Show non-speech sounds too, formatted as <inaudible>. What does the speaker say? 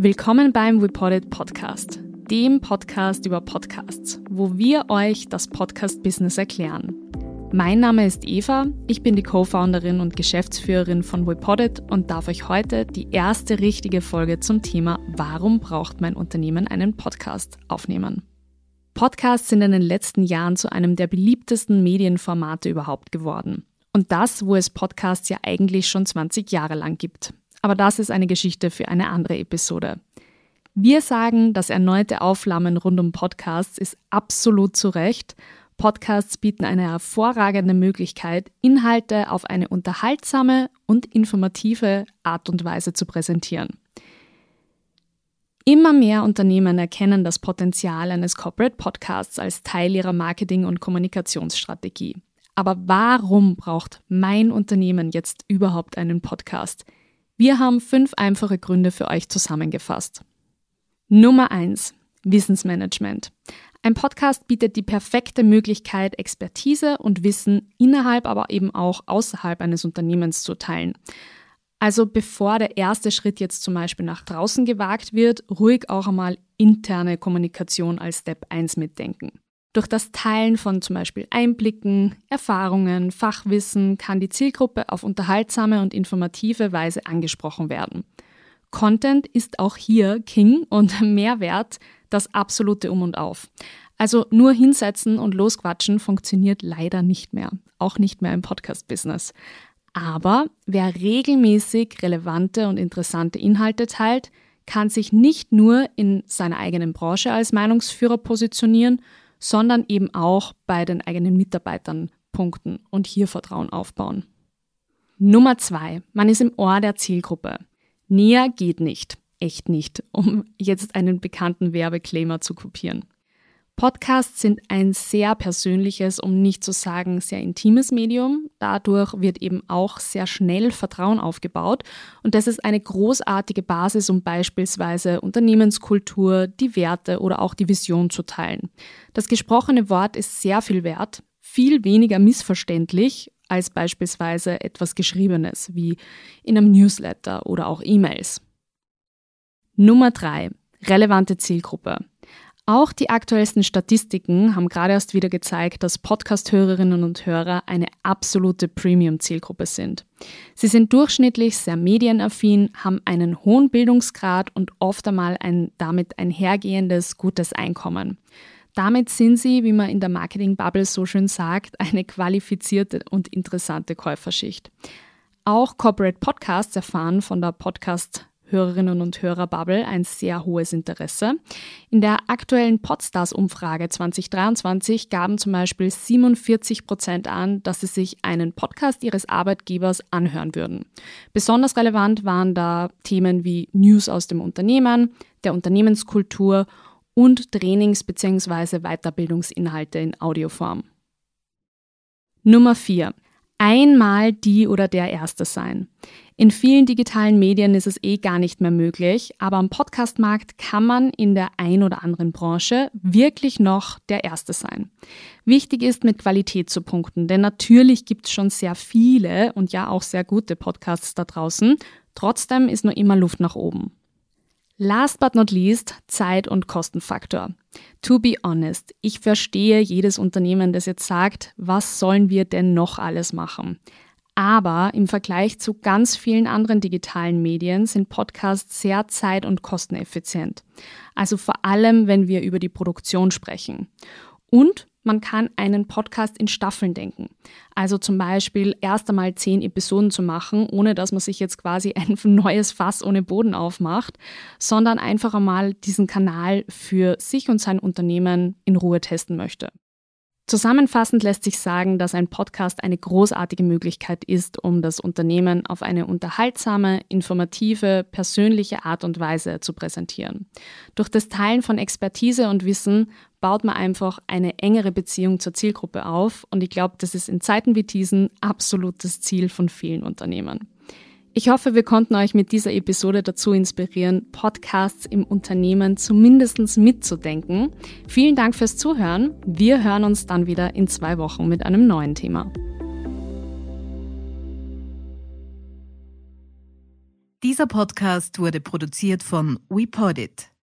Willkommen beim Reported Podcast, dem Podcast über Podcasts, wo wir euch das Podcast-Business erklären. Mein Name ist Eva, ich bin die Co-Founderin und Geschäftsführerin von Reported und darf euch heute die erste richtige Folge zum Thema Warum braucht mein Unternehmen einen Podcast aufnehmen. Podcasts sind in den letzten Jahren zu einem der beliebtesten Medienformate überhaupt geworden. Und das, wo es Podcasts ja eigentlich schon 20 Jahre lang gibt. Aber das ist eine Geschichte für eine andere Episode. Wir sagen, das erneute Aufflammen rund um Podcasts ist absolut zu Recht. Podcasts bieten eine hervorragende Möglichkeit, Inhalte auf eine unterhaltsame und informative Art und Weise zu präsentieren. Immer mehr Unternehmen erkennen das Potenzial eines Corporate Podcasts als Teil ihrer Marketing- und Kommunikationsstrategie. Aber warum braucht mein Unternehmen jetzt überhaupt einen Podcast? Wir haben fünf einfache Gründe für euch zusammengefasst. Nummer eins: Wissensmanagement. Ein Podcast bietet die perfekte Möglichkeit, Expertise und Wissen innerhalb, aber eben auch außerhalb eines Unternehmens zu teilen. Also bevor der erste Schritt jetzt zum Beispiel nach draußen gewagt wird, ruhig auch einmal interne Kommunikation als Step 1 mitdenken. Durch das Teilen von zum Beispiel Einblicken, Erfahrungen, Fachwissen kann die Zielgruppe auf unterhaltsame und informative Weise angesprochen werden. Content ist auch hier King und <laughs> Mehrwert das absolute Um und Auf. Also nur hinsetzen und losquatschen funktioniert leider nicht mehr, auch nicht mehr im Podcast-Business. Aber wer regelmäßig relevante und interessante Inhalte teilt, kann sich nicht nur in seiner eigenen Branche als Meinungsführer positionieren, sondern eben auch bei den eigenen Mitarbeitern punkten und hier Vertrauen aufbauen. Nummer zwei, man ist im Ohr der Zielgruppe. Näher geht nicht, echt nicht, um jetzt einen bekannten Werbeclaimer zu kopieren. Podcasts sind ein sehr persönliches, um nicht zu sagen sehr intimes Medium. Dadurch wird eben auch sehr schnell Vertrauen aufgebaut. Und das ist eine großartige Basis, um beispielsweise Unternehmenskultur, die Werte oder auch die Vision zu teilen. Das gesprochene Wort ist sehr viel wert, viel weniger missverständlich als beispielsweise etwas Geschriebenes wie in einem Newsletter oder auch E-Mails. Nummer drei: Relevante Zielgruppe. Auch die aktuellsten Statistiken haben gerade erst wieder gezeigt, dass Podcast-Hörerinnen und Hörer eine absolute Premium-Zielgruppe sind. Sie sind durchschnittlich sehr medienaffin, haben einen hohen Bildungsgrad und oft einmal ein damit einhergehendes gutes Einkommen. Damit sind sie, wie man in der Marketing-Bubble so schön sagt, eine qualifizierte und interessante Käuferschicht. Auch Corporate Podcasts erfahren von der Podcast Hörerinnen und Hörerbubble ein sehr hohes Interesse. In der aktuellen Podstars-Umfrage 2023 gaben zum Beispiel 47 Prozent an, dass sie sich einen Podcast ihres Arbeitgebers anhören würden. Besonders relevant waren da Themen wie News aus dem Unternehmen, der Unternehmenskultur und Trainings- bzw. Weiterbildungsinhalte in Audioform. Nummer 4. Einmal die oder der Erste sein. In vielen digitalen Medien ist es eh gar nicht mehr möglich, aber am Podcastmarkt kann man in der ein oder anderen Branche wirklich noch der Erste sein. Wichtig ist, mit Qualität zu punkten, denn natürlich gibt es schon sehr viele und ja auch sehr gute Podcasts da draußen. Trotzdem ist nur immer Luft nach oben. Last but not least, Zeit- und Kostenfaktor. To be honest, ich verstehe jedes Unternehmen, das jetzt sagt, was sollen wir denn noch alles machen? Aber im Vergleich zu ganz vielen anderen digitalen Medien sind Podcasts sehr zeit- und kosteneffizient. Also vor allem, wenn wir über die Produktion sprechen. Und man kann einen Podcast in Staffeln denken. Also zum Beispiel erst einmal zehn Episoden zu machen, ohne dass man sich jetzt quasi <laughs> ein neues Fass ohne Boden aufmacht, sondern einfach einmal diesen Kanal für sich und sein Unternehmen in Ruhe testen möchte. Zusammenfassend lässt sich sagen, dass ein Podcast eine großartige Möglichkeit ist, um das Unternehmen auf eine unterhaltsame, informative, persönliche Art und Weise zu präsentieren. Durch das Teilen von Expertise und Wissen baut man einfach eine engere Beziehung zur Zielgruppe auf und ich glaube, das ist in Zeiten wie diesen absolutes Ziel von vielen Unternehmen. Ich hoffe, wir konnten euch mit dieser Episode dazu inspirieren, Podcasts im Unternehmen zumindest mitzudenken. Vielen Dank fürs Zuhören. Wir hören uns dann wieder in zwei Wochen mit einem neuen Thema. Dieser Podcast wurde produziert von WePodit.